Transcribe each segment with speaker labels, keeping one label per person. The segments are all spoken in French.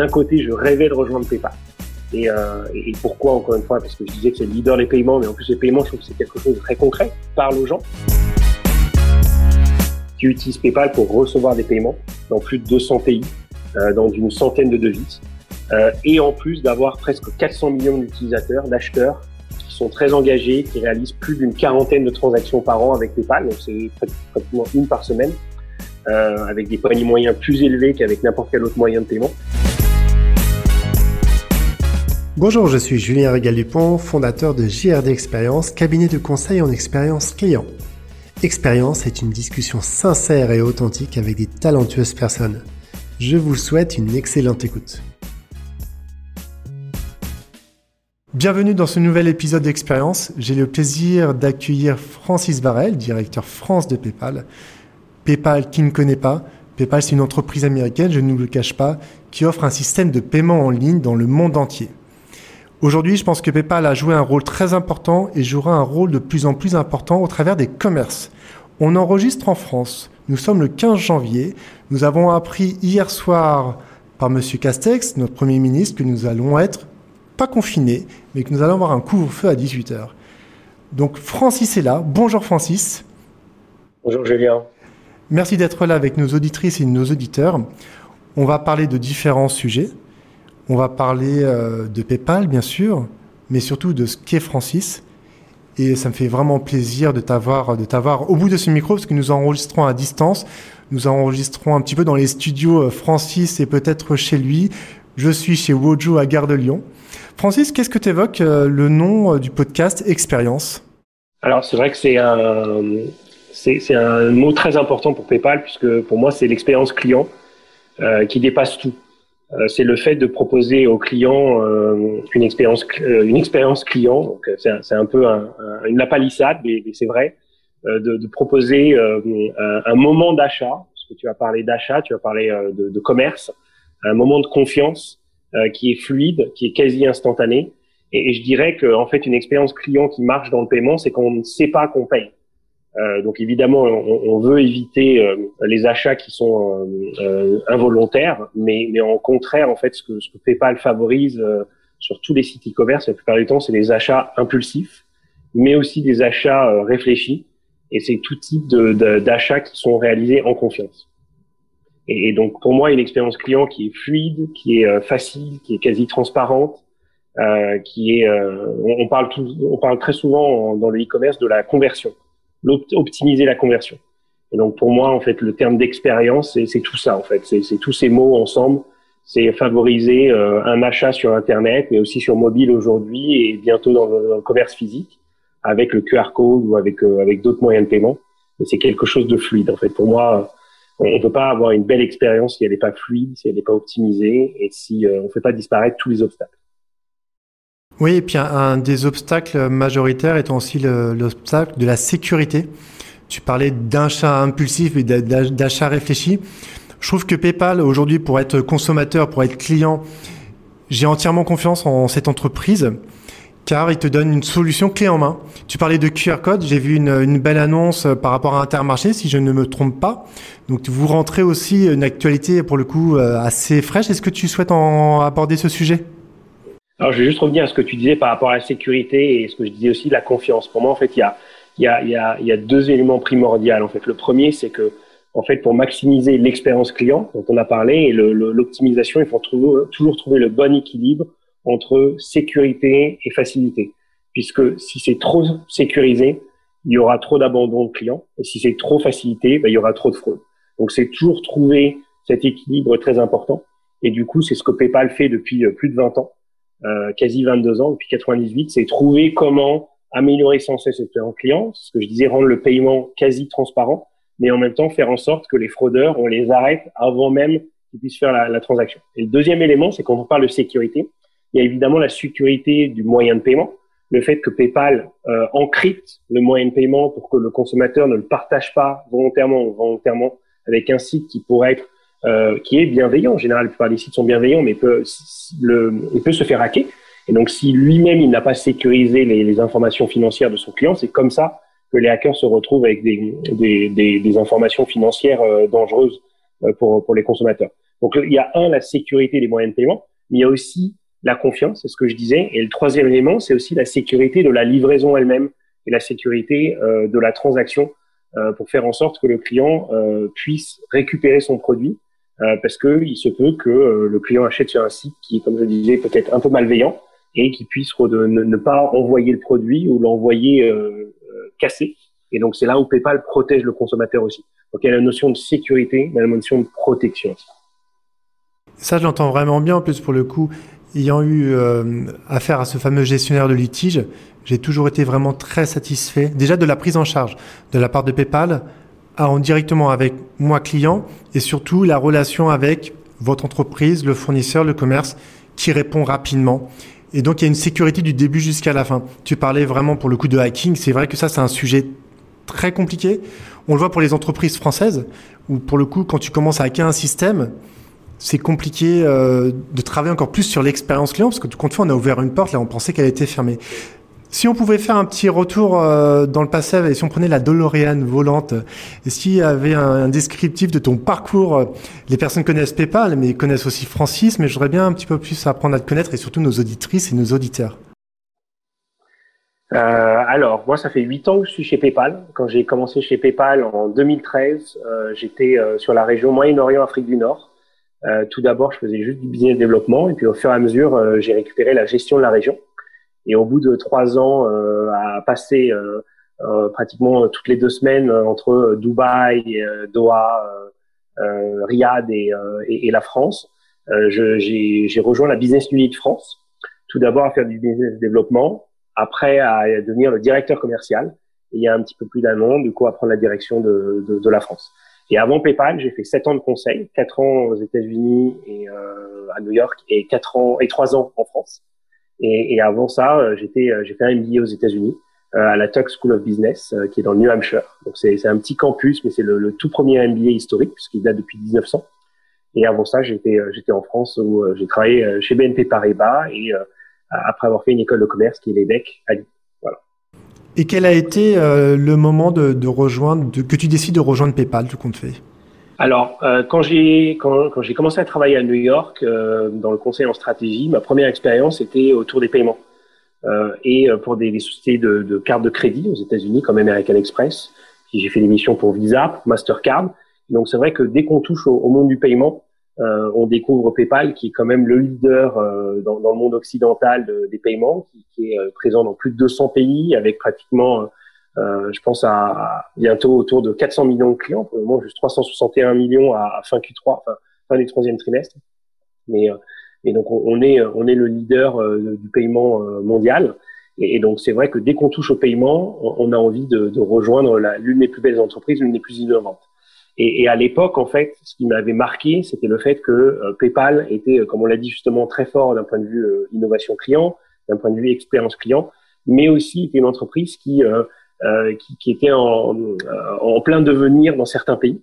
Speaker 1: d'un côté, je rêvais de rejoindre PayPal. Et, euh, et, pourquoi, encore une fois Parce que je disais que c'est le leader des paiements, mais en plus, les paiements, je trouve que c'est quelque chose de très concret, parle aux gens qui utilisent PayPal pour recevoir des paiements dans plus de 200 pays, euh, dans une centaine de devises, euh, et en plus d'avoir presque 400 millions d'utilisateurs, d'acheteurs, qui sont très engagés, qui réalisent plus d'une quarantaine de transactions par an avec PayPal, donc c'est pratiquement une par semaine, avec des paniers moyens plus élevés qu'avec n'importe quel autre moyen de paiement.
Speaker 2: Bonjour, je suis Julien Régal-Dupont, fondateur de JRD Expérience, cabinet de conseil en expérience client. Expérience est une discussion sincère et authentique avec des talentueuses personnes. Je vous souhaite une excellente écoute. Bienvenue dans ce nouvel épisode d'Expérience. J'ai le plaisir d'accueillir Francis Varel, directeur France de PayPal. PayPal qui ne connaît pas, PayPal c'est une entreprise américaine, je ne vous le cache pas, qui offre un système de paiement en ligne dans le monde entier. Aujourd'hui, je pense que PayPal a joué un rôle très important et jouera un rôle de plus en plus important au travers des commerces. On enregistre en France. Nous sommes le 15 janvier. Nous avons appris hier soir par M. Castex, notre Premier ministre, que nous allons être pas confinés, mais que nous allons avoir un couvre-feu à 18h. Donc Francis est là. Bonjour Francis.
Speaker 1: Bonjour Julien.
Speaker 2: Merci d'être là avec nos auditrices et nos auditeurs. On va parler de différents sujets. On va parler euh, de PayPal, bien sûr, mais surtout de ce qu'est Francis. Et ça me fait vraiment plaisir de t'avoir, de t'avoir au bout de ce micro, parce que nous enregistrons à distance. Nous enregistrons un petit peu dans les studios euh, Francis et peut-être chez lui. Je suis chez Wojo à Gare de Lyon. Francis, qu'est-ce que tu évoques euh, le nom du podcast Expérience?
Speaker 1: Alors, c'est vrai que c'est un, c'est, un mot très important pour PayPal, puisque pour moi, c'est l'expérience client qui dépasse tout. C'est le fait de proposer aux clients une expérience une expérience client. Donc c'est, un, peu une lapalissade, mais, c'est vrai, de, proposer un, moment d'achat, parce que tu as parlé d'achat, tu as parlé de, de commerce, un moment de confiance euh, qui est fluide, qui est quasi instantané. Et, je dirais que en fait, une expérience client qui marche dans le paiement, c'est qu'on ne sait pas qu'on paye. Euh, donc évidemment, on, on veut éviter euh, les achats qui sont euh, involontaires, mais, mais en contraire, en fait, ce que, ce que PayPal favorise sur tous les sites e-commerce, la plupart du temps, c'est des achats impulsifs, mais aussi des achats réfléchis. Et c'est tout type d'achats de, qui sont réalisés en confiance. Et, donc pour moi, une expérience client qui est fluide, qui est euh, facile, qui est quasi transparente, euh, qui est, euh, on, parle tout, on parle très souvent dans le e-commerce de la conversion, optimiser la conversion. Et donc pour moi, en fait, le terme d'expérience, c'est tout ça en fait, c'est tous ces mots ensemble. C'est favoriser euh, un achat sur Internet, mais aussi sur mobile aujourd'hui et bientôt dans le, dans le, commerce physique, avec le QR code ou avec avec d'autres moyens de paiement. Et c'est quelque chose de fluide en fait. Pour moi, on ne peut pas avoir une belle expérience si elle n'est pas fluide, si elle n'est pas optimisée et si euh, on ne fait pas disparaître tous les obstacles.
Speaker 2: Oui, et puis un, des obstacles majoritaires étant aussi l'obstacle de la sécurité. Tu parlais d'achat impulsif et d'achat réfléchi. Je trouve que PayPal, aujourd'hui, pour être consommateur, pour être client, j'ai entièrement confiance en cette entreprise car il te donne une solution clé en main. Tu parlais de QR code, j'ai vu une, belle annonce euh, par rapport à Intermarché, si je ne me trompe pas. Donc vous rentrez aussi une actualité pour le coup euh, assez fraîche. Est-ce que tu souhaites en aborder ce sujet?
Speaker 1: Alors je vais juste revenir à ce que tu disais par rapport à la sécurité et ce que je disais aussi la confiance. Pour moi, en fait, il y a, y a, y a, y a deux éléments primordiaux. En fait, le premier, c'est que en fait, pour maximiser l'expérience client dont on a parlé et l'optimisation, il faut toujours trouver le bon équilibre entre sécurité et facilité. Puisque si c'est trop sécurisé, il y aura trop d'abandon de clients. Et si c'est trop facilité, ben, il y aura trop de fraude. Donc c'est toujours trouver cet équilibre très important. Et du coup, c'est ce que PayPal fait depuis euh, plus de 20 ans, euh, quasi 22 ans, depuis 98, c'est trouver comment améliorer sans cesse l'expérience client, ce que je disais, rendre le paiement quasi transparent, mais en même temps faire en sorte que les fraudeurs, on les arrête avant même qu'ils puissent faire la, la transaction. Et le deuxième élément, c'est quand on parle de sécurité, il y a évidemment la sécurité du moyen de paiement, le fait que PayPal euh, encrypte le moyen de paiement pour que le consommateur ne le partage pas volontairement ou volontairement avec un site qui pourrait être euh, qui est bienveillant. En général, la plupart des sites sont bienveillants, mais peut, le, il peut se faire hacker. Et donc, si lui-même il n'a pas sécurisé les, les, informations financières de son client, c'est comme ça que les hackers se retrouvent avec des, des, des, des informations financières euh, dangereuses euh, pour, pour les consommateurs. Donc il y a un la sécurité des moyens de paiement, mais il y a aussi la confiance, c'est ce que je disais. Et le troisième élément, c'est aussi la sécurité de la livraison elle-même et la sécurité euh, de la transaction euh, pour faire en sorte que le client euh, puisse récupérer son produit euh, parce que il se peut que euh, le client achète sur un site qui comme je disais, peut-être un peu malveillant et qui puisse ne, pas envoyer le produit ou l'envoyer euh, cassé. Et donc c'est là où PayPal protège le consommateur aussi. Donc il y a la notion de sécurité, mais la notion de protection aussi.
Speaker 2: Ça, je l'entends vraiment bien. En plus, pour le coup, ayant eu affaire à ce fameux gestionnaire de litige, j'ai toujours été vraiment très satisfait. Déjà de la prise en charge de la part de PayPal, en directement avec moi client, et surtout la relation avec votre entreprise, le fournisseur, le commerce, qui répond rapidement. Et donc il y a une sécurité du début jusqu'à la fin. Tu parlais vraiment pour le coup de hacking. C'est vrai que ça, c'est un sujet très compliqué. On le voit pour les entreprises françaises, où pour le coup, quand tu commences à hacker un système, c'est compliqué euh, de travailler encore plus sur l'expérience client, parce que tout compte fait, on a ouvert une porte, là, on pensait qu'elle était fermée. Si on pouvait faire un petit retour euh, dans le passé, et si on prenait la DeLorean volante, et s'il y avait un, descriptif de ton parcours, les personnes connaissent PayPal, mais connaissent aussi Francis, mais je voudrais bien un petit peu plus apprendre à te connaître, et surtout nos auditrices et nos auditeurs.
Speaker 1: Euh, alors, moi, ça fait huit ans que je suis chez PayPal. Quand j'ai commencé chez PayPal en 2013, euh, j'étais euh, sur la région Moyen-Orient, Afrique du Nord. Euh, tout d'abord, je faisais juste du business développement, et puis au fur et à mesure, j'ai récupéré la gestion de la région. Et au bout de trois ans, à passer pratiquement toutes les deux semaines entre Dubaï, Doha, Riyad et, et, et, la France, j'ai rejoint la Business Unit France. Tout d'abord à faire du business développement, après à devenir le directeur commercial. Il y a un petit peu plus d'un an, du coup, à prendre la direction de, de, de la France. Et avant PayPal, j'ai fait sept ans de conseil, quatre ans aux États-Unis et euh, à New York, et quatre ans et trois ans en France. Et, et avant ça, euh, j'étais, euh, j'ai fait un MBA aux États-Unis euh, à la Tuck School of Business, qui est dans le New Hampshire. Donc c'est, un petit campus, mais c'est le, le, tout premier MBA historique puisqu'il date depuis 1900. Et avant ça, j'étais, j'étais en France où j'ai travaillé chez BNP Paribas et après avoir fait une école de commerce qui est l'EDEC à Lyon. Voilà.
Speaker 2: Et quel a été le moment de, de rejoindre, de, que tu décides de rejoindre PayPal, tout compte fait?
Speaker 1: Alors, euh, quand j'ai quand, quand j'ai commencé à travailler à New York euh, dans le conseil en stratégie, ma première expérience était autour des paiements euh, et pour des, des sociétés de, de, cartes de crédit aux États-Unis comme American Express. J'ai fait des missions pour Visa, Mastercard. Donc c'est vrai que dès qu'on touche au, au monde du paiement, euh, on découvre PayPal qui est quand même le leader euh, dans, dans, le monde occidental de, des paiements, qui, qui, est euh, présent dans plus de 200 pays avec pratiquement, euh, je pense à, bientôt autour de 400 millions de clients. Pour le moment, juste 361 millions à, à fin Q3, enfin fin du troisième trimestre. Mais et donc on, est on est le leader du paiement mondial. Et, donc c'est vrai que dès qu'on touche au paiement, on, on a envie de, de rejoindre l'une des plus belles entreprises, l'une des plus innovantes. Et, et, à l'époque, en fait, ce qui m'avait marqué, c'était le fait que euh, PayPal était, euh, comme on l'a dit justement, très fort d'un point de vue euh, innovation client, d'un point de vue expérience client, mais aussi était une entreprise qui, euh, qui, qui, était en, en, plein devenir dans certains pays.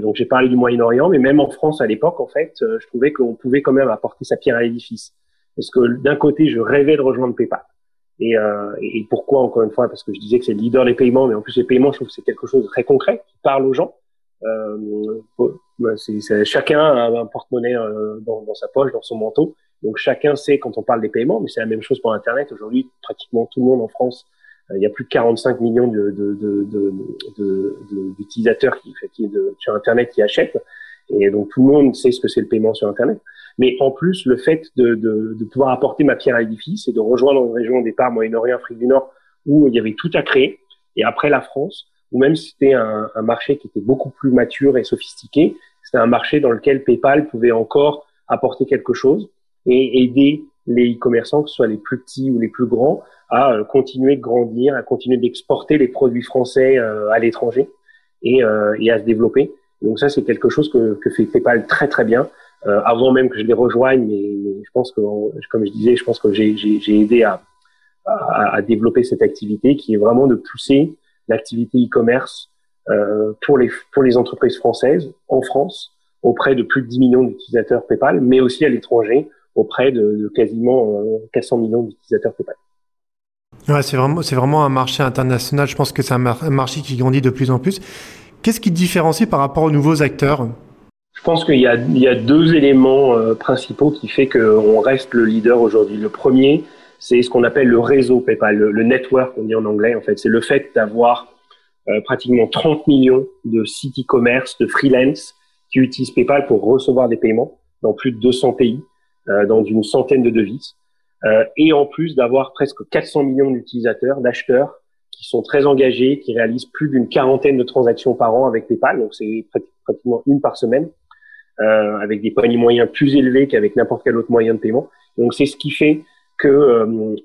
Speaker 1: donc j'ai parlé du Moyen-Orient, mais même en France à l'époque, en fait, je trouvais qu'on pouvait quand même apporter sa pierre à l'édifice. Parce que d'un côté, je rêvais de rejoindre PayPal. Et, et pourquoi, encore une fois, parce que je disais que c'est le leader des paiements, mais en plus les paiements, je trouve que c'est quelque chose de très concret, qui parle aux gens. Euh, bah, c'est, chacun a un porte-monnaie euh, dans, dans, sa poche, dans son manteau. Donc chacun sait quand on parle des paiements, mais c'est la même chose pour Internet. Aujourd'hui, pratiquement tout le monde en France, euh, il y a plus de 45 millions de, de, de, d'utilisateurs qui, sur Internet qui achètent. Et donc tout le monde sait ce que c'est le paiement sur Internet. Mais en plus, le fait de, de, de pouvoir apporter ma pierre à l'édifice et de rejoindre une région au départ Moyen-Orient, Afrique du Nord, où il y avait tout à créer, et après la France, ou même c'était un, un, marché qui était beaucoup plus mature et sophistiqué, c'était un marché dans lequel PayPal pouvait encore apporter quelque chose et aider les e-commerçants, que ce soit les plus petits ou les plus grands, à euh, continuer de grandir, à continuer d'exporter les produits français euh, à l'étranger et, euh, et, à se développer. Donc ça, c'est quelque chose que, que, fait PayPal très très bien. avant même que je les rejoigne, mais, mais je pense que, comme je disais, je pense que j'ai aidé à, à, à, développer cette activité qui est vraiment de pousser l'activité e-commerce euh, pour les pour les entreprises françaises en France auprès de plus de 10 millions d'utilisateurs PayPal, mais aussi à l'étranger auprès de, de quasiment euh, 400 millions d'utilisateurs PayPal.
Speaker 2: Ouais, c'est vraiment c'est vraiment un marché international. Je pense que c'est un, mar un marché qui grandit de plus en plus. Qu'est-ce qui différencie par rapport aux nouveaux acteurs?
Speaker 1: Je pense qu'il y, y a, deux éléments principaux qui fait qu'on reste le leader aujourd'hui. Le premier, c'est ce qu'on appelle le réseau PayPal, le, network, on dit en anglais. En fait, c'est le fait d'avoir pratiquement 30 millions de sites e-commerce, de freelance qui utilisent PayPal pour recevoir des paiements dans plus de 200 pays, dans une centaine de devises. Euh, et en plus d'avoir presque 400 millions d'utilisateurs, d'acheteurs qui sont très engagés, qui réalisent plus d'une quarantaine de transactions par an avec PayPal, donc c'est pratiquement une par semaine, euh, avec des paniers moyens plus élevés qu'avec n'importe quel autre moyen de paiement. Donc c'est ce qui fait que euh, on,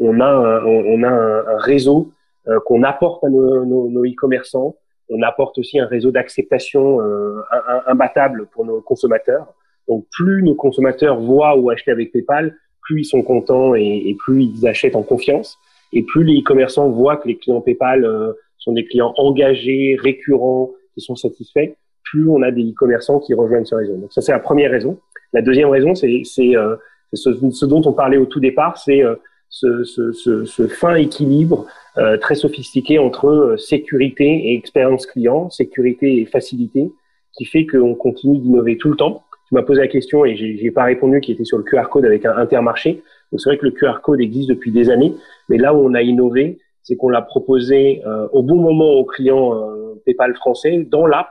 Speaker 1: on, a un, on a un, réseau euh, qu'on apporte à nos, nos, e-commerçants. On apporte aussi un réseau d'acceptation euh, imbattable pour nos consommateurs. Donc plus nos consommateurs voient ou achètent avec PayPal, plus ils sont contents et, plus ils achètent en confiance, et plus les e-commerçants voient que les clients PayPal euh, sont des clients engagés, récurrents, qui sont satisfaits, plus on a des e-commerçants qui rejoignent ce réseau. Donc ça, c'est la première raison. La deuxième raison, c'est euh, ce, dont on parlait au tout départ, c'est euh, ce, ce, ce, fin équilibre euh, très sophistiqué entre euh, sécurité et expérience client, sécurité et facilité, qui fait qu'on continue d'innover tout le temps tu m'as posé la question et j'ai pas répondu qui était sur le QR code avec un intermarché. Donc c'est vrai que le QR code existe depuis des années, mais là où on a innové, c'est qu'on l'a proposé euh, au bon moment aux clients euh, PayPal français dans l'app,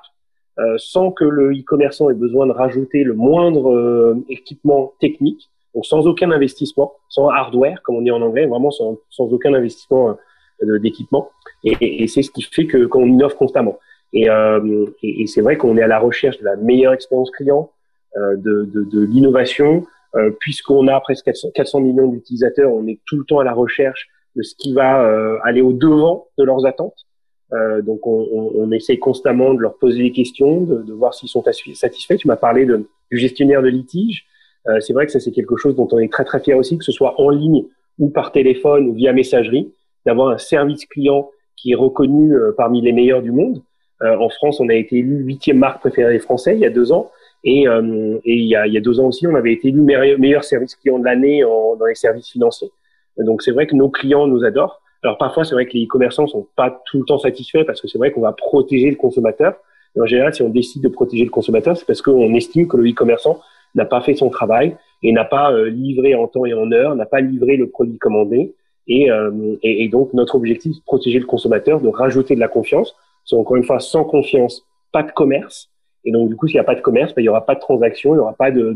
Speaker 1: euh, sans que le e-commerçant ait besoin de rajouter le moindre équipement technique, donc sans aucun investissement, sans hardware comme on dit en anglais, vraiment sans, sans aucun investissement d'équipement. Et, et c'est ce qui fait que qu'on innove constamment. Et, et, et c'est vrai qu'on est à la recherche de la meilleure expérience client, euh, de, de, de l'innovation, euh, puisqu'on a presque 400, millions d'utilisateurs, on est tout le temps à la recherche de ce qui va euh, aller au devant de leurs attentes. Euh, donc on, on, on, essaye constamment de leur poser des questions, de, de voir s'ils sont satisfaits. Tu m'as parlé de, du gestionnaire de litige. Euh, c'est vrai que ça c'est quelque chose dont on est très très fier aussi, que ce soit en ligne ou par téléphone ou via messagerie, d'avoir un service client qui est reconnu parmi les meilleurs du monde. en France, on a été élu huitième marque préférée des Français il y a deux ans. Et, euh, et il, y a, il, y a, deux ans aussi, on avait été élu meilleur, service client de l'année dans les services financiers. Donc c'est vrai que nos clients nous adorent. Alors parfois, c'est vrai que les e-commerçants sont pas tout le temps satisfaits parce que c'est vrai qu'on va protéger le consommateur. Et en général, si on décide de protéger le consommateur, c'est parce qu'on estime que le e-commerçant n'a pas fait son travail et n'a pas euh, livré en temps et en heure, n'a pas livré le produit commandé. Et, euh, et, donc notre objectif, protéger le consommateur, de rajouter de la confiance. C'est encore une fois sans confiance, pas de commerce. Et donc, du coup, s'il n'y a pas de commerce, ben, il n'y aura pas de transaction, il n'y aura pas de,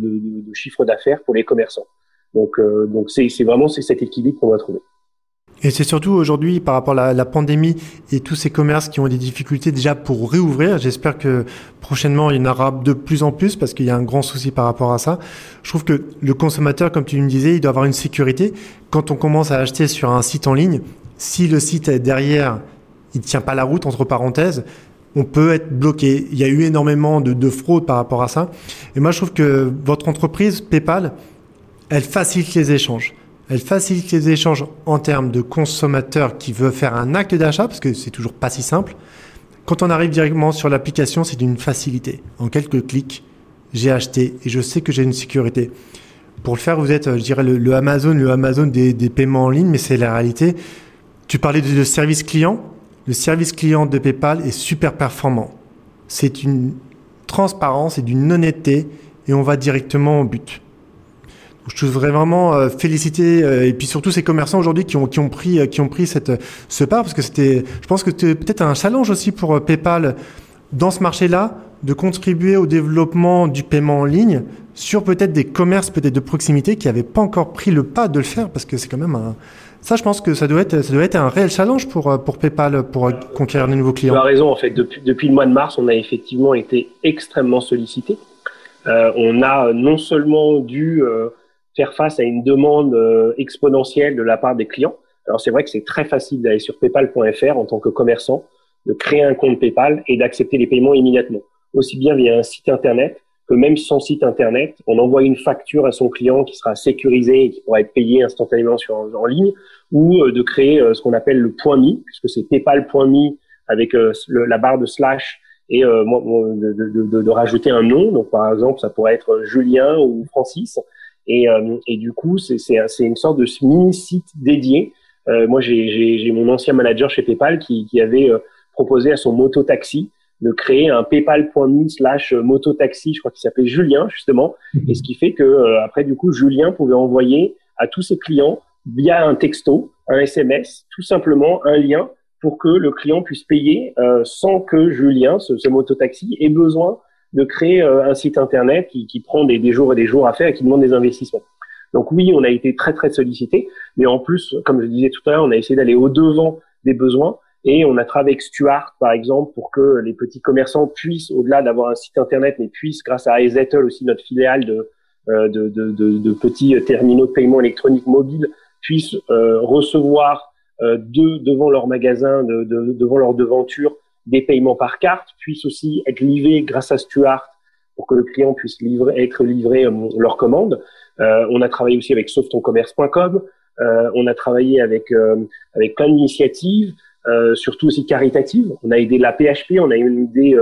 Speaker 1: chiffre d'affaires pour les commerçants. Donc, euh, c'est, vraiment cet équilibre qu'on va trouver.
Speaker 2: Et c'est surtout aujourd'hui, par rapport à la, pandémie et tous ces commerces qui ont des difficultés déjà pour réouvrir. J'espère que prochainement, il y en aura de plus en plus parce qu'il y a un grand souci par rapport à ça. Je trouve que le consommateur, comme tu me disais, il doit avoir une sécurité. Quand on commence à acheter sur un site en ligne, si le site est derrière, il tient pas la route, entre parenthèses, on peut être bloqué. Il y a eu énormément de, de fraude par rapport à ça. Et moi, je trouve que votre entreprise, PayPal, elle facilite les échanges. Elle facilite les échanges en termes de consommateurs qui veut faire un acte d'achat, parce que c'est toujours pas si simple. Quand on arrive directement sur l'application, c'est d'une facilité. En quelques clics, j'ai acheté et je sais que j'ai une sécurité. Pour le faire, vous êtes, je dirais, le, Amazon, le Amazon des, des, paiements en ligne, mais c'est la réalité. Tu parlais de, de service client le service client de PayPal est super performant. C'est une transparence et d'une honnêteté et on va directement au but. je voudrais vraiment euh, féliciter euh, et puis surtout ces commerçants aujourd'hui qui ont, qui ont pris, euh, qui ont pris cette, ce pas parce que c'était, je pense que c'était peut-être un challenge aussi pour PayPal dans ce marché-là de contribuer au développement du paiement en ligne sur peut-être des commerces peut-être de proximité qui n'avaient pas encore pris le pas de le faire parce que c'est quand même un, ça, je pense que ça doit être, ça doit être un réel challenge pour, euh, pour PayPal pour euh, conquérir de nouveaux clients.
Speaker 1: Tu as raison, en fait. Depuis, depuis le mois de mars, on a effectivement été extrêmement sollicité. Euh, on a non seulement dû euh, faire face à une demande exponentielle de la part des clients. Alors, c'est vrai que c'est très facile d'aller sur paypal.fr en tant que commerçant, de créer un compte PayPal et d'accepter les paiements immédiatement. Aussi bien via un site internet que même sans site internet, on envoie une facture à son client qui sera sécurisée et qui pourra être payée instantanément sur, en ligne, ou euh, de créer euh, ce qu'on appelle le point mi, puisque c'est PayPal.me avec euh, la barre de slash et de, de, de, rajouter un nom. Donc par exemple, ça pourrait être Julien ou Francis. Et, et du coup, c'est une sorte de mini site dédié. moi, j'ai mon ancien manager chez PayPal qui, qui avait proposé à son moto taxi de créer un PayPal.me slash mototaxi, je crois qu'il s'appelait Julien justement, et ce qui fait que après du coup Julien pouvait envoyer à tous ses clients via un texto, un SMS, tout simplement un lien pour que le client puisse payer sans que Julien, ce, ce mototaxi, ait besoin de créer un site internet qui, qui prend des, des, jours et des jours à faire et qui demande des investissements. Donc oui, on a été très très sollicité, mais en plus, comme je disais tout à l'heure, on a essayé d'aller au devant des besoins et on a travaillé avec Stuart, par exemple, pour que les petits commerçants puissent, au-delà d'avoir un site internet, mais puissent, grâce à Ezettle aussi notre filiale de, euh, de, de, de, petits terminaux de paiement électronique mobile, puissent euh, recevoir euh, de, devant leur magasin, de, devant leur devanture, des paiements par carte, puissent aussi être livrés grâce à Stuart pour que le client puisse livrer, être livré leur commande. Euh, on a travaillé aussi avec sauvestoncommerce.com. Euh, on a travaillé avec euh, avec plein d'initiatives, surtout aussi caritatives. On a aidé la PHP, on a aidé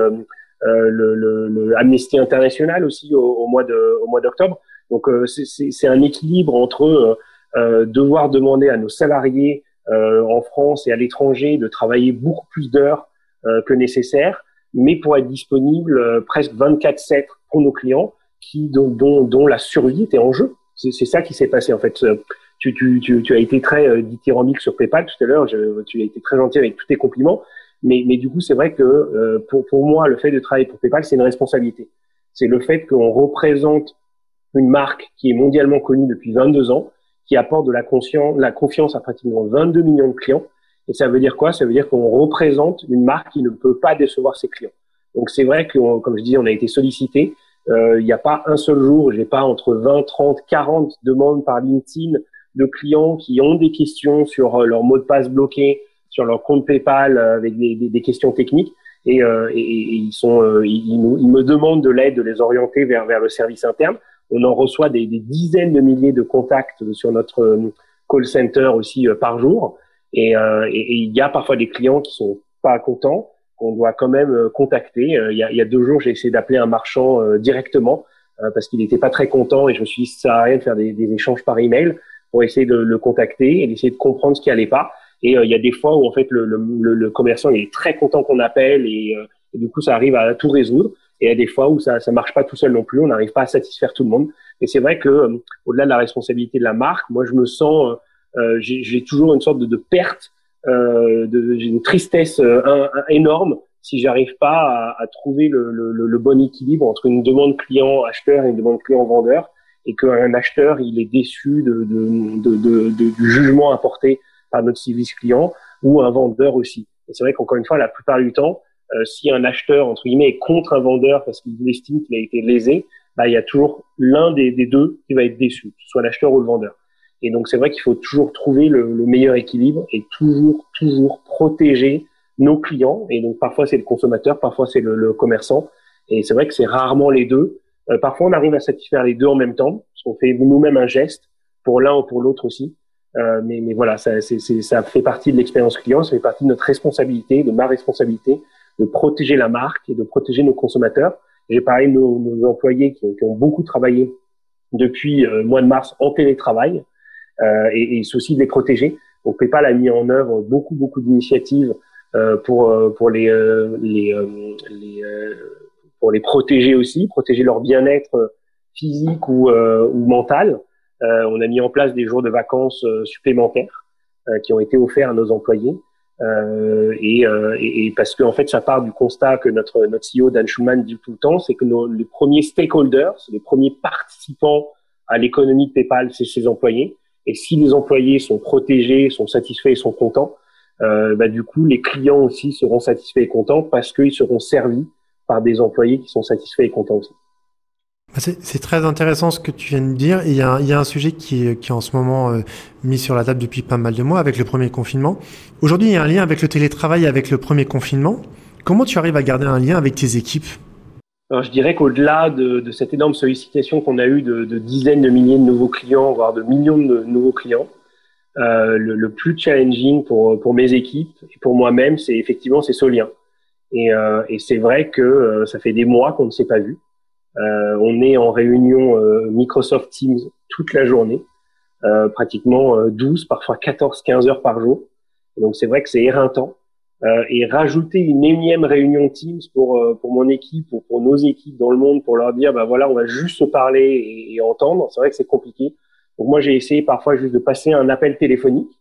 Speaker 1: le, le, le, Amnesty International aussi au, au mois de au d'octobre. Donc c'est un équilibre entre devoir demander à nos salariés en France et à l'étranger de travailler beaucoup plus d'heures que nécessaire, mais pour être disponible presque 24/7 pour nos clients qui dont, dont, dont la survie était en jeu. C'est ça qui s'est passé en fait. Tu, tu, tu, tu, as été très euh, dithyrambique sur PayPal tout à l'heure. Tu as été très gentil avec tous tes compliments. Mais, mais du coup, c'est vrai que euh, pour, pour moi, le fait de travailler pour PayPal, c'est une responsabilité. C'est le fait qu'on représente une marque qui est mondialement connue depuis 22 ans, qui apporte de la, la confiance à pratiquement 22 millions de clients. Et ça veut dire quoi? Ça veut dire qu'on représente une marque qui ne peut pas décevoir ses clients. Donc c'est vrai que, comme je dis, on a été sollicité. Euh, il n'y a pas un seul jour, j'ai pas entre 20, 30, 40 demandes par LinkedIn de clients qui ont des questions sur euh, leur mot de passe bloqué, sur leur compte PayPal euh, avec des, des, des questions techniques. Et, et, ils sont, ils, ils, me demandent de l'aide, de les orienter vers vers le service interne. On en reçoit des, des dizaines de milliers de contacts sur notre call center aussi par jour. Et, et il y a parfois des clients qui sont pas contents qu'on doit quand même euh, contacter. Euh, il y a, il y a deux jours, j'ai essayé d'appeler un marchand euh, directement parce qu'il n'était pas très content et je me suis dit ça sert à rien de faire des, des, échanges par email pour essayer de le contacter et d'essayer de comprendre ce qui allait pas. Et il y a des fois où en fait le, le, le commerçant il est très content qu'on appelle et, du coup ça arrive à tout résoudre. Et il y a des fois où ça ça marche pas tout seul non plus, on n'arrive pas à satisfaire tout le monde. Et c'est vrai que au-delà de la responsabilité de la marque, moi je me sens euh, j'ai toujours une sorte de, de perte euh, j'ai une tristesse euh, énorme si j'arrive pas à, à trouver le, le, le, bon équilibre entre une demande client acheteur et une demande client vendeur et qu'un acheteur il est déçu de, de, de, du jugement apporté par notre service client ou un vendeur aussi. Et c'est vrai qu'encore une fois, la plupart du temps, euh, si un acheteur entre guillemets est contre un vendeur parce qu'il estime qu'il a été lésé, bah, il y a toujours l'un des, deux qui va être déçu, soit l'acheteur ou le vendeur. Et donc c'est vrai qu'il faut toujours trouver le, le, meilleur équilibre et toujours, toujours protéger nos clients. Et donc parfois c'est le consommateur, parfois c'est le, le, commerçant. Et c'est vrai que c'est rarement les deux. Euh, parfois on arrive à satisfaire les deux en même temps, parce qu'on fait nous-mêmes un geste pour l'un ou pour l'autre aussi. Euh, mais, mais, voilà, ça, c'est, ça fait partie de l'expérience client, ça fait partie de notre responsabilité, de ma responsabilité, de protéger la marque et de protéger nos consommateurs. J'ai parlé de nos, nos employés qui, qui, ont beaucoup travaillé depuis euh, le mois de mars en télétravail euh, et, et aussi de les protéger. Donc PayPal a mis en œuvre beaucoup beaucoup d'initiatives euh, pour euh, pour les les, les pour les protéger aussi, protéger leur bien-être physique ou, ou mental. on a mis en place des jours de vacances supplémentaires qui ont été offerts à nos employés. Euh, et, euh, et, parce qu'en en fait, ça part du constat que notre notre CEO Dan Schulman dit tout le temps, c'est que nos, les premiers stakeholders, les premiers participants à l'économie de PayPal, c'est ses employés. Et si les employés sont protégés, sont satisfaits et sont contents, euh, bah, du coup, les clients aussi seront satisfaits et contents parce qu'ils seront servis par des employés qui sont satisfaits et contents aussi.
Speaker 2: Bah, c'est très intéressant ce que tu viens de dire. il, y a un, il y a un sujet qui est, qui est en ce moment euh, mis sur la table depuis pas mal de mois avec le premier confinement. Aujourd'hui, il y a un lien avec le télétravail, avec le premier confinement. Comment tu arrives à garder un lien avec tes équipes?
Speaker 1: Alors, je dirais qu'au-delà de, de, cette énorme sollicitation qu'on a eue de, de, dizaines de milliers de nouveaux clients, voire de millions de nouveaux clients, euh, le, le, plus challenging pour, pour mes équipes et pour moi-même, c'est effectivement c'est ce lien. Et, euh, et c'est vrai que euh, ça fait des mois qu'on ne s'est pas vu. Euh, on est en réunion Microsoft Teams toute la journée, pratiquement 12, parfois 14, 15 heures par jour. Et donc c'est vrai que c'est éreintant. euh, et rajouter une énième réunion Teams pour euh, pour mon équipe ou pour nos équipes dans le monde pour leur dire bah voilà on va juste se parler et, entendre c'est vrai que c'est compliqué donc moi j'ai essayé parfois juste de passer un appel téléphonique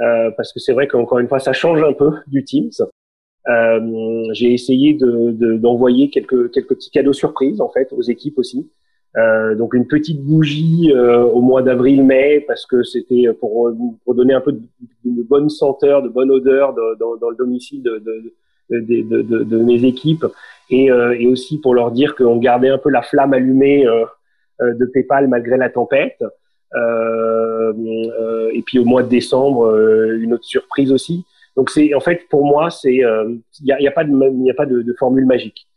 Speaker 1: euh, parce que c'est vrai qu'encore une fois ça change un peu du Teams euh, j'ai essayé de d'envoyer quelques quelques petits cadeaux surprises en fait aux équipes aussi euh, donc une petite bougie euh, au mois d'avril-mai parce que c'était pour, pour donner un peu de, de, bonne senteur, de bonne odeur de, dans, dans, le domicile de, de, de mes équipes et, euh, et, aussi pour leur dire qu'on gardait un peu la flamme allumée euh, de PayPal malgré la tempête. et puis au mois de décembre, une autre surprise aussi. Donc c'est en fait pour moi c'est il n'y a, y a, pas de il a pas de, de formule magique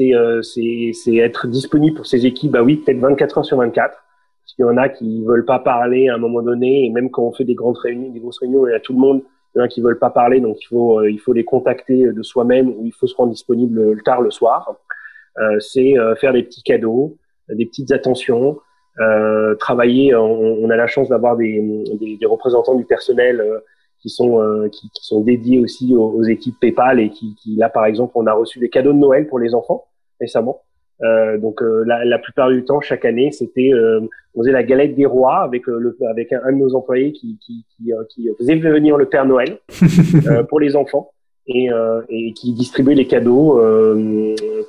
Speaker 1: euh, c'est c'est être disponible pour ces équipes. Bah oui, peut-être 24 heures sur 24. Parce qu'il y en a qui veulent pas parler à un moment donné, et même quand on fait des grandes réunions, des grosses réunions, il y a tout le monde, il y en a qui veulent pas parler, donc il faut euh, il faut les contacter de soi-même ou il faut se rendre disponible tard le soir. Euh, c'est euh, faire des petits cadeaux, des petites attentions, travailler. On, on, a la chance d'avoir des, des, des, représentants du personnel qui sont euh, qui, qui, sont dédiés aussi aux, équipes PayPal et qui, qui, là par exemple on a reçu des cadeaux de Noël pour les enfants récemment. Euh, donc euh, la, la, plupart du temps chaque année c'était euh, on faisait la galette des rois avec le avec un, de nos employés qui qui, qui, qui faisait venir le Père Noël pour les enfants et, et qui distribuait les cadeaux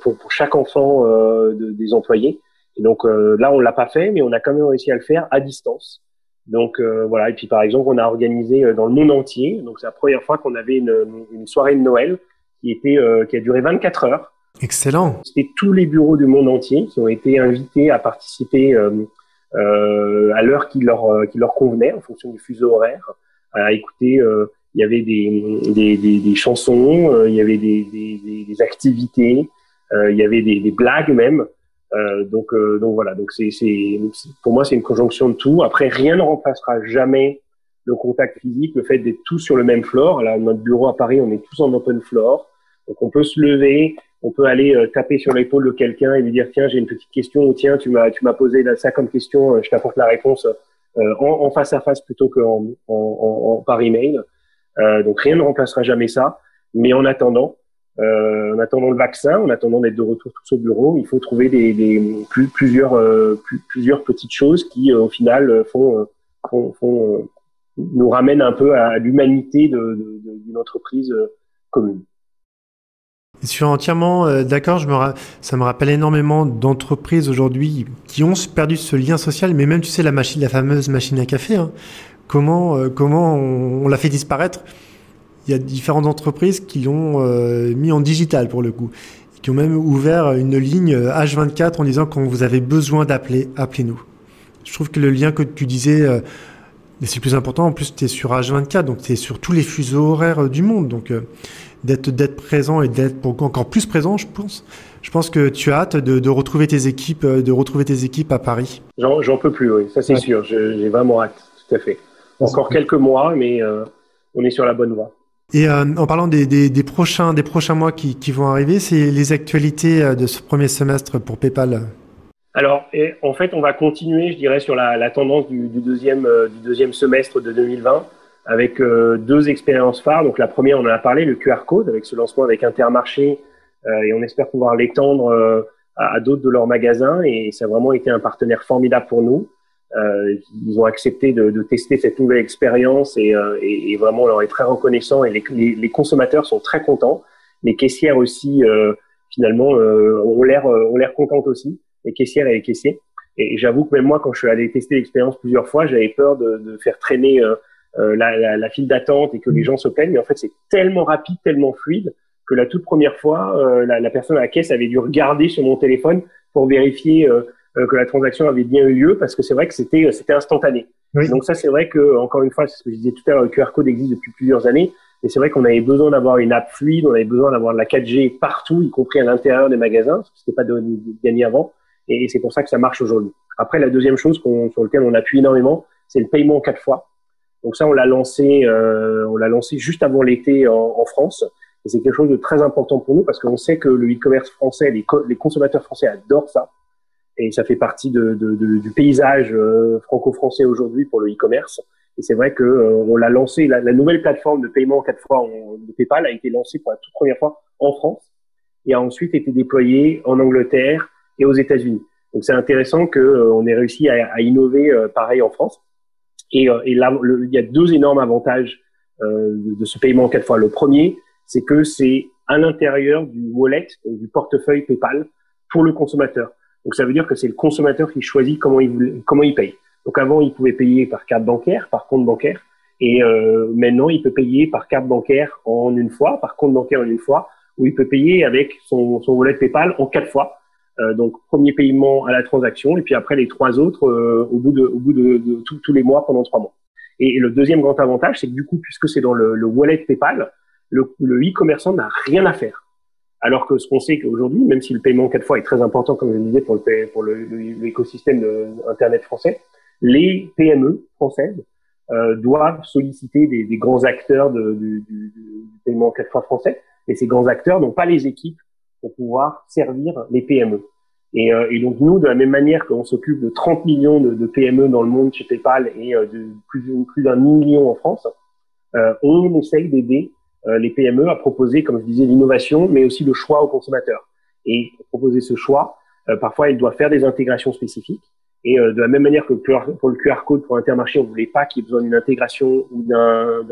Speaker 1: pour, pour chaque enfant de, des employés. Et donc là on l'a pas fait mais on a quand même réussi à le faire à distance. Donc euh, voilà, et puis par exemple, on a organisé euh, dans le monde entier, donc c'est la première fois qu'on avait une, une, soirée de Noël qui était euh, qui a duré 24 heures.
Speaker 2: Excellent.
Speaker 1: C'était tous les bureaux du monde entier qui ont été invités à participer à l'heure qui leur qui leur convenait en fonction du fuseau horaire, à écouter. il y avait des, des, des, des chansons, il y avait des, des activités, il y avait des, blagues même. Euh, donc, euh, donc voilà. Donc c'est, c'est, pour moi, c'est une conjonction de tout. Après, rien ne remplacera jamais le contact physique, le fait d'être tous sur le même floor. Là, notre bureau à Paris, on est tous en open floor. Donc on peut se lever, on peut aller euh, taper sur l'épaule de quelqu'un et lui dire tiens, j'ai une petite question ou tiens, tu m'as, tu m'as posé ça comme question, je t'apporte la réponse en, en, face à face plutôt qu'en en, en, par email. donc rien ne remplacera jamais ça. Mais en attendant, euh, en attendant le vaccin, en attendant d'être de retour tous au bureau, il faut trouver des, des plus, plusieurs, euh, plusieurs petites choses qui, euh, au final, font, font, font nous ramènent un peu à l'humanité d'une entreprise commune.
Speaker 2: Je suis entièrement d'accord. Ça me rappelle énormément d'entreprises aujourd'hui qui ont perdu ce lien social, mais même tu sais la machine, la fameuse machine à café. Hein. Comment comment on l'a fait disparaître? Il y a différentes entreprises qui l'ont euh, mis en digital pour le coup, qui ont même ouvert une ligne H24 en disant quand vous avez besoin d'appeler, appelez-nous. Je trouve que le lien que tu disais, euh, c'est le plus important. En plus, tu es sur H24, donc tu es sur tous les fuseaux horaires du monde. Donc, euh, d'être d'être présent et d'être encore plus présent, je pense. Je pense que tu as hâte de, de retrouver tes équipes, de retrouver tes équipes à Paris.
Speaker 1: J'en peux plus, oui, ça c'est sûr. J'ai vraiment hâte, tout à fait. Encore quelques mois, mais on est sur la bonne voie.
Speaker 2: Et euh, en parlant des, prochains, des prochains mois qui, vont arriver, c'est les actualités euh, de ce premier semestre pour PayPal.
Speaker 1: Alors, en fait, on va continuer, je dirais, sur la, tendance du, deuxième, euh, du deuxième semestre de 2020 avec deux expériences phares. Donc, la première, on en a parlé, le QR code, avec ce lancement avec Intermarché, et on espère pouvoir l'étendre à d'autres de leurs magasins. Et ça a vraiment été un partenaire formidable pour nous. Euh, ils ont accepté de, de, tester cette nouvelle expérience et, euh, et, vraiment on leur est très reconnaissant et les, les, les, consommateurs sont très contents. Les caissières aussi euh, finalement ont l'air ont l'air contentes aussi, les caissières et les caissiers. Et, j'avoue que même moi quand je suis allé tester l'expérience plusieurs fois, j'avais peur de, de, faire traîner la, la, la, file d'attente et que les gens se plaignent. Mais en fait c'est tellement rapide, tellement fluide que la toute première fois, la, la, personne à la caisse avait dû regarder sur mon téléphone pour vérifier euh, que la transaction avait bien eu lieu parce que c'est vrai que c'était c'était instantané. Donc ça c'est vrai que encore une fois c'est ce que je disais tout à l'heure le QR code existe depuis plusieurs années et c'est vrai qu'on avait besoin d'avoir une app fluide, on avait besoin d'avoir de la 4G partout y compris à l'intérieur des magasins parce que c'était pas gagné avant et c'est pour ça que ça marche aujourd'hui. Après la deuxième chose sur lequel on appuie énormément c'est le paiement quatre fois. Donc ça on l'a lancé euh, on l'a lancé juste avant l'été en, en France et c'est quelque chose de très important pour nous parce qu'on sait que le e-commerce français, les, les consommateurs français adorent ça et ça fait partie de, de, de, du paysage euh, franco-français aujourd'hui pour le e-commerce. Et c'est vrai que on l'a lancé, la, nouvelle plateforme de paiement quatre fois en, de PayPal a été lancée pour la toute première fois en France et a ensuite été déployée en Angleterre et aux États-Unis. Donc c'est intéressant que on ait réussi à, à innover pareil en France. Et, et là, il y a deux énormes avantages de, de, ce paiement quatre fois. Le premier, c'est que c'est à l'intérieur du wallet, du portefeuille PayPal pour le consommateur. Donc ça veut dire que c'est le consommateur qui choisit comment il comment il paye. Donc avant, il pouvait payer par carte bancaire, par compte bancaire, et euh, maintenant il peut payer par carte bancaire en une fois, par compte bancaire en une fois, ou il peut payer avec son, son wallet PayPal en quatre fois. Euh, donc premier paiement à la transaction, et puis après les trois autres euh, au bout de au bout de, tous les mois pendant trois mois. Et, le deuxième grand avantage, c'est que du coup, puisque c'est dans le, le wallet PayPal, le e-commerçant n'a rien à faire. Alors que ce qu'on sait qu'aujourd'hui, même si le paiement quatre fois est très important, comme je le disais, pour le pour l'écosystème le, Internet français, les PME françaises euh, doivent solliciter des, des grands acteurs de, du, du, du, paiement quatre fois français, et ces grands acteurs n'ont pas les équipes pour pouvoir servir les PME. Et, euh, et donc nous, de la même manière qu'on s'occupe de 30 millions de, de, PME dans le monde chez PayPal et euh, de plus, plus d'un million en France, euh, on essaye d'aider les PME à proposer, comme je disais, l'innovation, mais aussi le choix aux consommateurs. Et pour proposer ce choix, euh, parfois, il doit faire des intégrations spécifiques. Et euh, de la même manière que pour le QR code pour Intermarché, on voulait pas qu'il y ait besoin d'une intégration ou d'un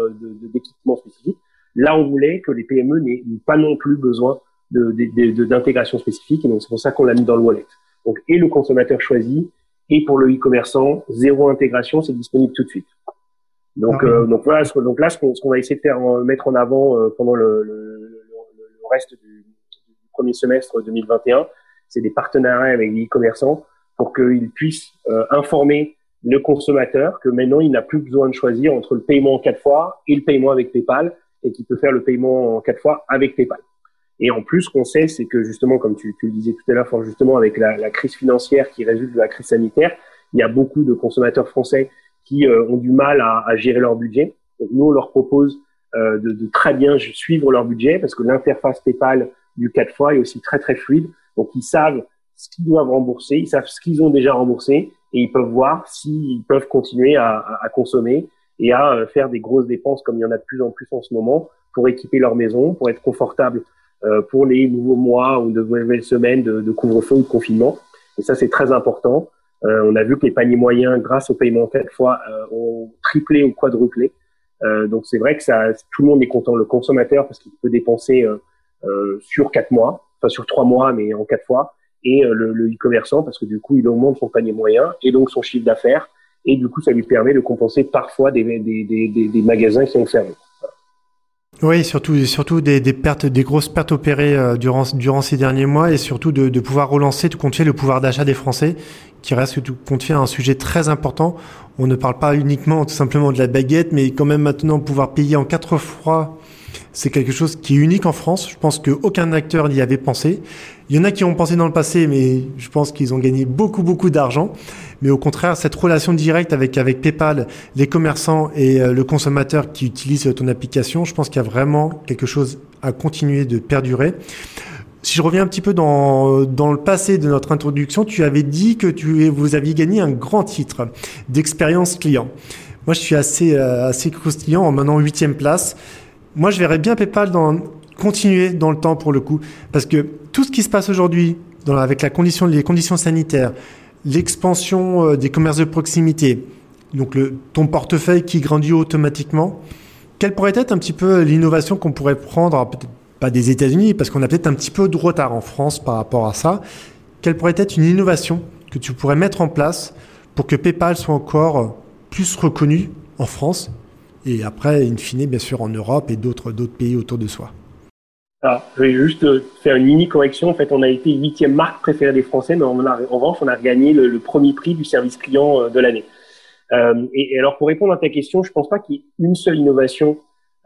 Speaker 1: d'équipement spécifique. Là, on voulait que les PME n'aient pas non plus besoin d'intégration de, spécifique. Et donc, c'est pour ça qu'on l'a mis dans le wallet. Donc, et le consommateur choisit, et pour le e-commerçant, zéro intégration, c'est disponible tout de suite. Donc, ah euh, donc voilà, donc là, ce qu'on va essayer de faire, euh, mettre en avant euh, pendant le, le, le, reste du, du, premier semestre 2021, c'est des partenariats avec les e-commerçants pour qu'ils puissent informer le consommateur que maintenant il n'a plus besoin de choisir entre le paiement en quatre fois et le paiement avec PayPal et qu'il peut faire le paiement en quatre fois avec PayPal. Et en plus, ce qu'on sait, c'est que justement, comme tu, tu, le disais tout à l'heure, justement avec la, la, crise financière qui résulte de la crise sanitaire, il y a beaucoup de consommateurs français qui euh, ont du mal à, à, gérer leur budget. Donc nous, on leur propose euh, de, de, très bien suivre leur budget parce que l'interface PayPal du 4 fois est aussi très très fluide. Donc ils savent ce qu'ils doivent rembourser, ils savent ce qu'ils ont déjà remboursé et ils peuvent voir s'ils peuvent continuer à, à, consommer et à euh, faire des grosses dépenses comme il y en a de plus en plus en ce moment pour équiper leur maison, pour être confortable euh, pour les nouveaux mois ou de nouvelles semaines de, de couvre-feu ou de confinement. Et ça, c'est très important. Euh, on a vu que les paniers moyens, grâce au paiement quatre fois, euh, ont triplé ou quadruplé. Euh, donc c'est vrai que ça, tout le monde est content, le consommateur, parce qu'il peut dépenser sur quatre mois, enfin sur trois mois, mais en quatre fois, et le, e-commerçant, parce que du coup, il augmente son panier moyen et donc son chiffre d'affaires, et du coup, ça lui permet de compenser parfois des magasins qui ont fermé.
Speaker 2: Oui, surtout, surtout des, pertes, des grosses pertes opérées euh, durant, durant ces derniers mois et surtout de, de pouvoir relancer compte fait le pouvoir d'achat des Français, qui reste tout fait un sujet très important. On ne parle pas uniquement tout simplement de la baguette, mais quand même maintenant pouvoir payer en quatre fois c'est quelque chose qui est unique en France. Je pense qu'aucun acteur n'y avait pensé. Il y en a qui ont pensé dans le passé, mais je pense qu'ils ont gagné beaucoup, beaucoup d'argent. Mais au contraire, cette relation directe avec, avec PayPal, les commerçants et euh, le consommateur qui utilise ton application, je pense qu'il y a vraiment quelque chose à continuer de perdurer. Si je reviens un petit peu dans, dans le passé de notre introduction, tu avais dit que tu, vous aviez gagné un grand titre d'expérience client. Moi, je suis assez, euh, assez croustillant en menant huitième place moi, je verrais bien PayPal continuer dans le temps pour le coup. Parce que tout ce qui se passe aujourd'hui, avec les conditions sanitaires, l'expansion euh, des commerces de proximité, donc ton portefeuille qui grandit automatiquement, quelle pourrait être un petit peu l'innovation qu'on pourrait prendre, peut-être pas des États-Unis, parce qu'on a peut-être un petit peu de retard en France par rapport à ça. Quelle pourrait être une innovation que tu pourrais mettre en place pour que PayPal soit encore plus reconnu en France et après, in fine, bien sûr, en Europe et d'autres pays autour de soi.
Speaker 1: Je vais juste faire une mini correction. En fait, on a été huitième marque préférée des Français, mais en revanche, on a gagné le, premier prix du service client euh, de l'année. Euh, et, alors, pour répondre à ta question, je pense pas qu'il y ait une seule innovation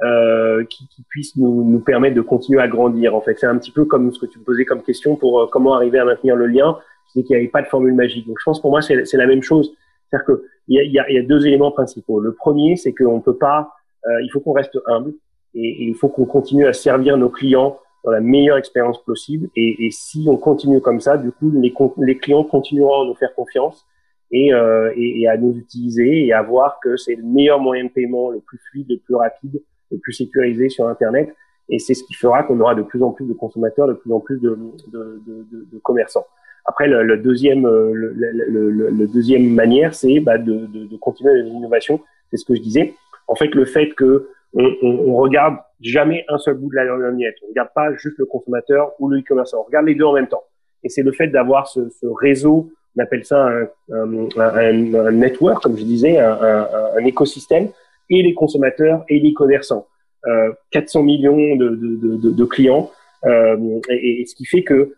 Speaker 1: euh, qui, puisse nous, permettre de continuer à grandir. En fait, c'est un petit peu comme ce que tu me posais comme question pour euh, comment arriver à maintenir le lien. C'est qu'il n'y avait pas de formule magique. Donc, je pense pour moi, c'est la même chose. C'est-à-dire que il y a, y a, deux éléments principaux. Le premier, c'est qu'on peut pas, euh, il faut qu'on reste humble et, il faut qu'on continue à servir nos clients dans la meilleure expérience possible. Et, et, si on continue comme ça, du coup, les, les clients continueront à nous faire confiance et, euh, et, à nous utiliser et à voir que c'est le meilleur moyen de paiement, le plus fluide, le plus rapide, le plus sécurisé sur Internet. Et c'est ce qui fera qu'on aura de plus en plus de consommateurs, de plus en plus de, de, de, de commerçants. Après, le, le deuxième, euh, le, deuxième manière, c'est bah, de, de, continuer les innovations. C'est ce que je disais. En fait, le fait que on, regarde jamais un seul bout de la lorgnette. On regarde pas juste le consommateur ou le e-commerce. On regarde les deux en même temps. Et c'est le fait d'avoir ce, réseau, on appelle ça un, network, comme je disais, un, écosystème, et les consommateurs et les commerçants. Euh, 400 millions de, de, de, de clients. Euh, et, ce qui fait que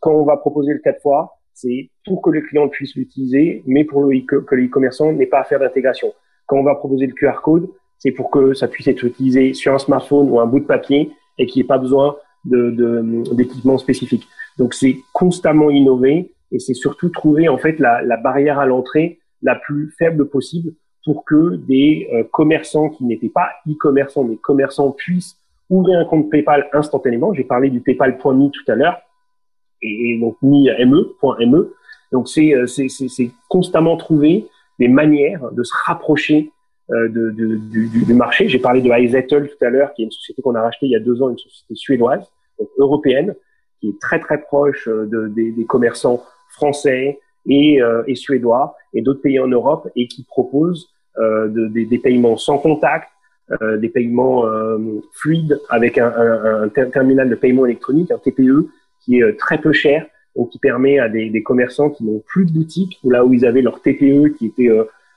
Speaker 1: quand on va proposer le 4 fois, c'est pour que le client puisse l'utiliser, mais pour que le e-commerçant n'ait pas à faire d'intégration. Quand on va proposer le QR code, c'est pour que ça puisse être utilisé sur un smartphone ou un bout de papier et qu'il n'y ait pas besoin d'équipement de, spécifique. Donc c'est constamment innover et c'est surtout trouver en fait la, la barrière à l'entrée la plus faible possible pour que des euh, commerçants qui n'étaient pas e-commerçants mais commerçants puissent ouvrir un compte PayPal instantanément. J'ai parlé du PayPal.me tout à l'heure et, donc ni me.me. Donc euh, c'est c'est constamment trouver des manières de se rapprocher euh, de, de, du, du, marché. J'ai parlé de Izettle tout à l'heure, qui est une société qu'on a rachetée il y a deux ans, une société suédoise, donc européenne, qui est très très proche euh, de, des, des commerçants français et, et suédois et d'autres pays en Europe et qui propose euh, de, des, des, paiements sans contact, euh, des paiements euh, fluides avec un, un, terminal de paiement électronique, un TPE, qui est très peu cher, donc qui permet à des, des commerçants qui n'ont plus de boutique, ou là où ils avaient leur TPE qui était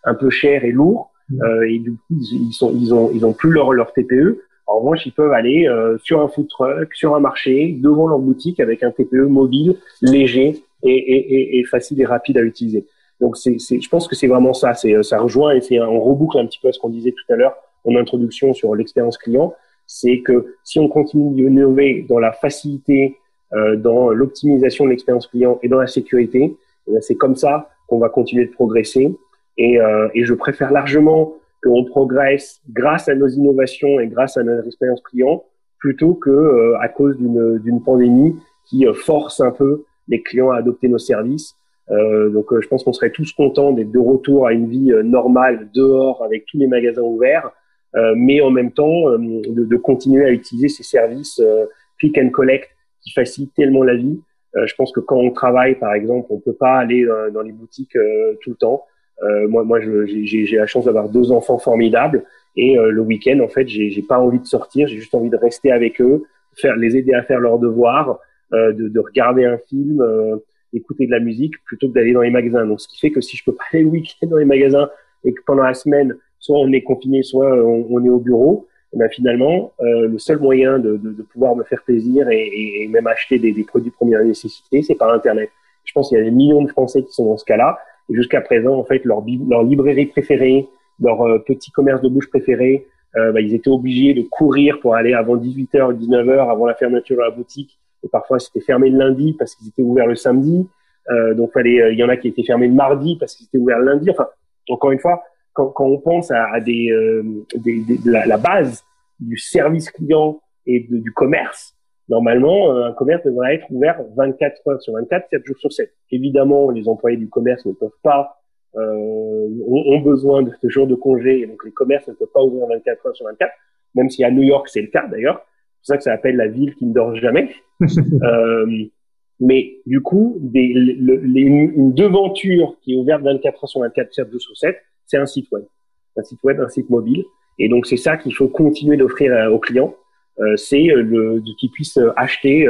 Speaker 1: un peu cher et lourd, mmh. euh, et du coup ils, ils, sont, ils ont, ils ont plus leur, leur TPE. En revanche, ils peuvent aller euh, sur un food truck, sur un marché, devant leur boutique avec un TPE mobile, léger et, et, et, facile et rapide à utiliser. Donc, c'est, je pense que c'est vraiment ça. C'est, ça rejoint et c'est on reboucle un petit peu à ce qu'on disait tout à l'heure en introduction sur l'expérience client. C'est que si on continue d'innover dans la facilité, euh, dans l'optimisation de l'expérience client et dans la sécurité, eh c'est comme ça qu'on va continuer de progresser. Et, euh, et je préfère largement qu'on progresse grâce à nos innovations et grâce à notre expérience client plutôt que euh, à cause d'une, pandémie qui euh, force un peu les clients à adopter nos services. Euh, donc je pense qu'on serait tous contents d'être de retour à une vie normale dehors avec tous les magasins ouverts, mais en même temps de, de, continuer à utiliser ces services click and collect qui facilitent tellement la vie. je pense que quand on travaille, par exemple, on peut pas aller dans, dans les boutiques tout le temps. Euh, moi, moi, j'ai la chance d'avoir deux enfants formidables et euh, le week-end, en fait, j'ai pas envie de sortir, j'ai juste envie de rester avec eux, faire les aider à faire leurs devoirs, euh, de, de, regarder un film, écouter de la musique, plutôt que d'aller dans les magasins. Donc, ce qui fait que si je peux pas aller le week-end dans les magasins et que pendant la semaine, soit on est confiné, soit on, est au bureau, ben finalement, euh, le seul moyen de, de, de, pouvoir me faire plaisir et, et, même acheter des, des produits première nécessité, c'est par Internet. Je pense qu'il y a des millions de Français qui sont dans ce cas-là. Et jusqu'à présent, en fait, leur, leur librairie préférée, leur euh, petit commerce de bouche préféré, euh, bah, ils étaient obligés de courir pour aller avant 18h ou 19h, avant la fermeture de la boutique. Et parfois, c'était fermé le lundi parce qu'ils étaient ouverts le samedi. Euh, donc, fallait, il y en a qui étaient fermés le mardi parce qu'ils étaient ouverts le lundi. Enfin, encore une fois, quand, quand on pense à, à des, des, la, la, base du service client et de, du commerce, Normalement, euh, un commerce devrait être ouvert 24 heures sur 24, 7 jours sur 7. Évidemment, les employés du commerce ne peuvent pas, euh, ont, besoin de ce jour de congé, et donc les commerces ne peuvent pas ouvrir 24 heures sur 24, même si à New York c'est le cas d'ailleurs. C'est pour ça que ça s'appelle la ville qui ne dort jamais. euh, mais du coup, des, les, une devanture qui est ouverte 24 heures sur 24, 7 jours sur 7, c'est un site web. Un site web, un site mobile. Et donc, c'est ça qu'il faut continuer d'offrir euh, aux clients. Euh, c'est euh, qu'ils puissent acheter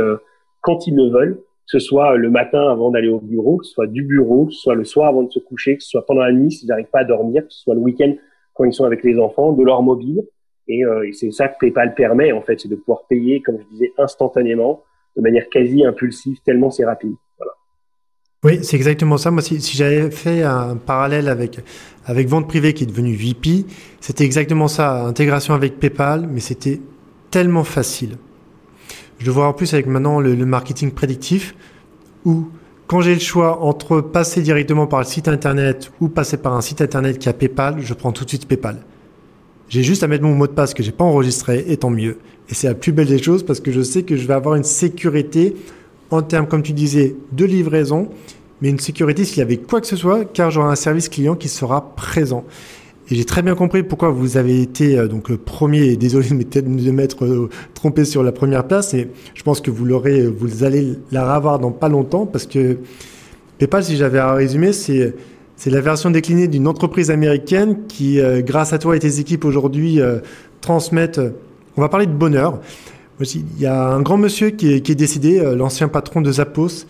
Speaker 1: quand ils le veulent, que ce soit le matin avant d'aller au bureau, que ce soit du bureau, que ce soit le soir avant de se coucher, que ce soit pendant la nuit s'ils n'arrivent pas à dormir, que ce soit le week-end quand ils sont avec les enfants, de leur mobile. Et, et c'est ça que PayPal permet, en fait, c'est de pouvoir payer, comme je disais, instantanément, de manière quasi impulsive, tellement c'est rapide.
Speaker 2: Oui, c'est exactement ça. Moi, si, j'avais fait un parallèle avec, avec vente privée qui est devenue VP, c'était exactement ça, intégration avec PayPal, mais c'était tellement facile. Je le vois en plus avec maintenant le, marketing prédictif où quand j'ai le choix entre passer directement par le site internet ou passer par un site internet qui a PayPal, je prends tout de suite PayPal. J'ai juste à mettre mon mot de passe que j'ai pas enregistré et tant mieux. Et c'est la plus belle des choses parce que je sais que je vais avoir une sécurité en termes, comme tu disais, de livraison, mais une sécurité s'il y avait quoi que ce soit, car j'aurai un service client qui sera présent. Et j'ai très bien compris pourquoi vous avez été euh, donc premier. Et désolé de m'être euh, trompé sur la première place. Et je pense que vous l'aurez, vous allez la revoir dans pas longtemps parce que PayPal, si j'avais à résumer, c'est c'est la version déclinée d'une entreprise américaine qui, euh, grâce à toi et tes équipes aujourd'hui, transmettent. on va parler de bonheur. Il y a un grand monsieur qui est, qui décédé, l'ancien patron de Zappos.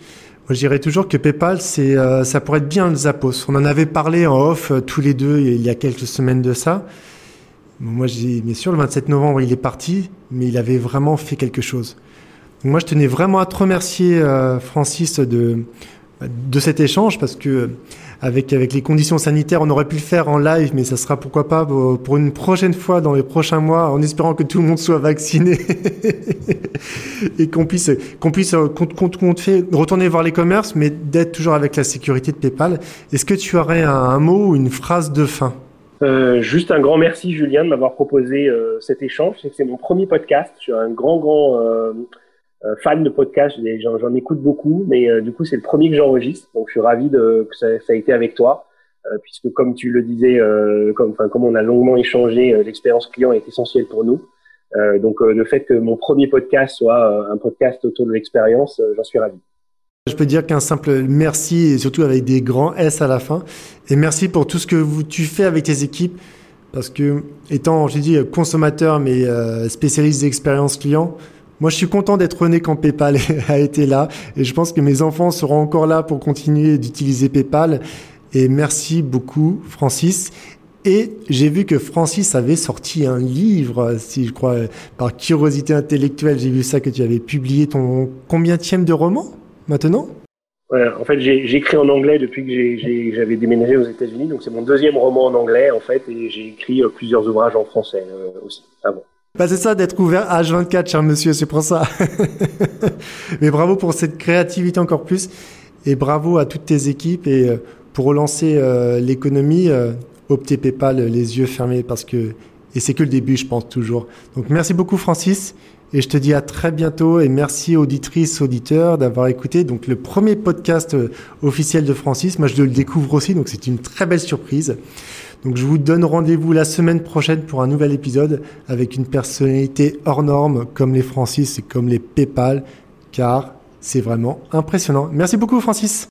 Speaker 2: Moi, je dirais toujours que PayPal, c'est, euh, ça pourrait être bien le Zappos. On en avait parlé en off euh, tous les deux il y a quelques semaines de ça. Moi, j'ai, bien sûr, le 27 novembre, il est parti, mais il avait vraiment fait quelque chose. Moi, je tenais vraiment à te remercier, euh, Francis, de, de cet échange parce que avec, avec les conditions sanitaires, on aurait pu le faire en live, mais ça sera pourquoi pas pour une prochaine fois dans les prochains mois, en espérant que tout le monde soit vacciné et qu'on puisse, qu'on puisse qu'on, fait retourner voir les commerces, mais d'être toujours avec la sécurité de PayPal. Est-ce que tu aurais un, mot ou une phrase de fin?
Speaker 1: Euh, juste un grand merci Julien de m'avoir proposé euh, cet échange. C'est mon premier podcast. Je suis un grand grand euh, euh, fan de podcast, j'en écoute beaucoup, mais euh, du coup c'est le premier que j'enregistre, donc je suis ravi que ça, ça a été avec toi, euh, puisque comme tu le disais, comme, comme on a longuement échangé, l'expérience client est essentielle pour nous. donc le fait que mon premier podcast soit un podcast autour de l'expérience, j'en suis ravi.
Speaker 2: Je peux dire qu'un simple merci, et surtout avec des grands S à la fin. Et merci pour tout ce que tu fais avec tes équipes. Parce que, étant, je dis, consommateur, mais spécialiste d'expérience client, moi, je suis content d'être né quand PayPal a été là et je pense que mes enfants seront encore là pour continuer d'utiliser PayPal. Et merci beaucoup, Francis. Et j'ai vu que Francis avait sorti un livre, si je crois, par curiosité intellectuelle. J'ai vu ça que tu avais publié ton combienième de roman maintenant?
Speaker 1: En fait, j'ai écrit en anglais depuis que j'avais déménagé aux États-Unis. Donc, c'est mon deuxième roman en anglais, en fait, et j'ai écrit euh, plusieurs ouvrages en français euh, aussi avant.
Speaker 2: Bah c'est ça d'être ouvert H24, cher monsieur, c'est pour ça. Mais bravo pour cette créativité encore plus. Et bravo à toutes tes équipes. Et euh, pour relancer euh, l'économie, euh, optez PayPal les yeux fermés parce que, et c'est que le début, je pense toujours. Donc merci beaucoup, Francis. Et je te dis à très bientôt et merci auditrices, auditeurs d'avoir écouté donc le premier podcast officiel de Francis. Moi, je le découvre aussi, donc c'est une très belle surprise. Donc je vous donne rendez-vous la semaine prochaine pour un nouvel épisode avec une personnalité hors norme comme les Francis et comme les PayPal, car c'est vraiment impressionnant. Merci beaucoup Francis.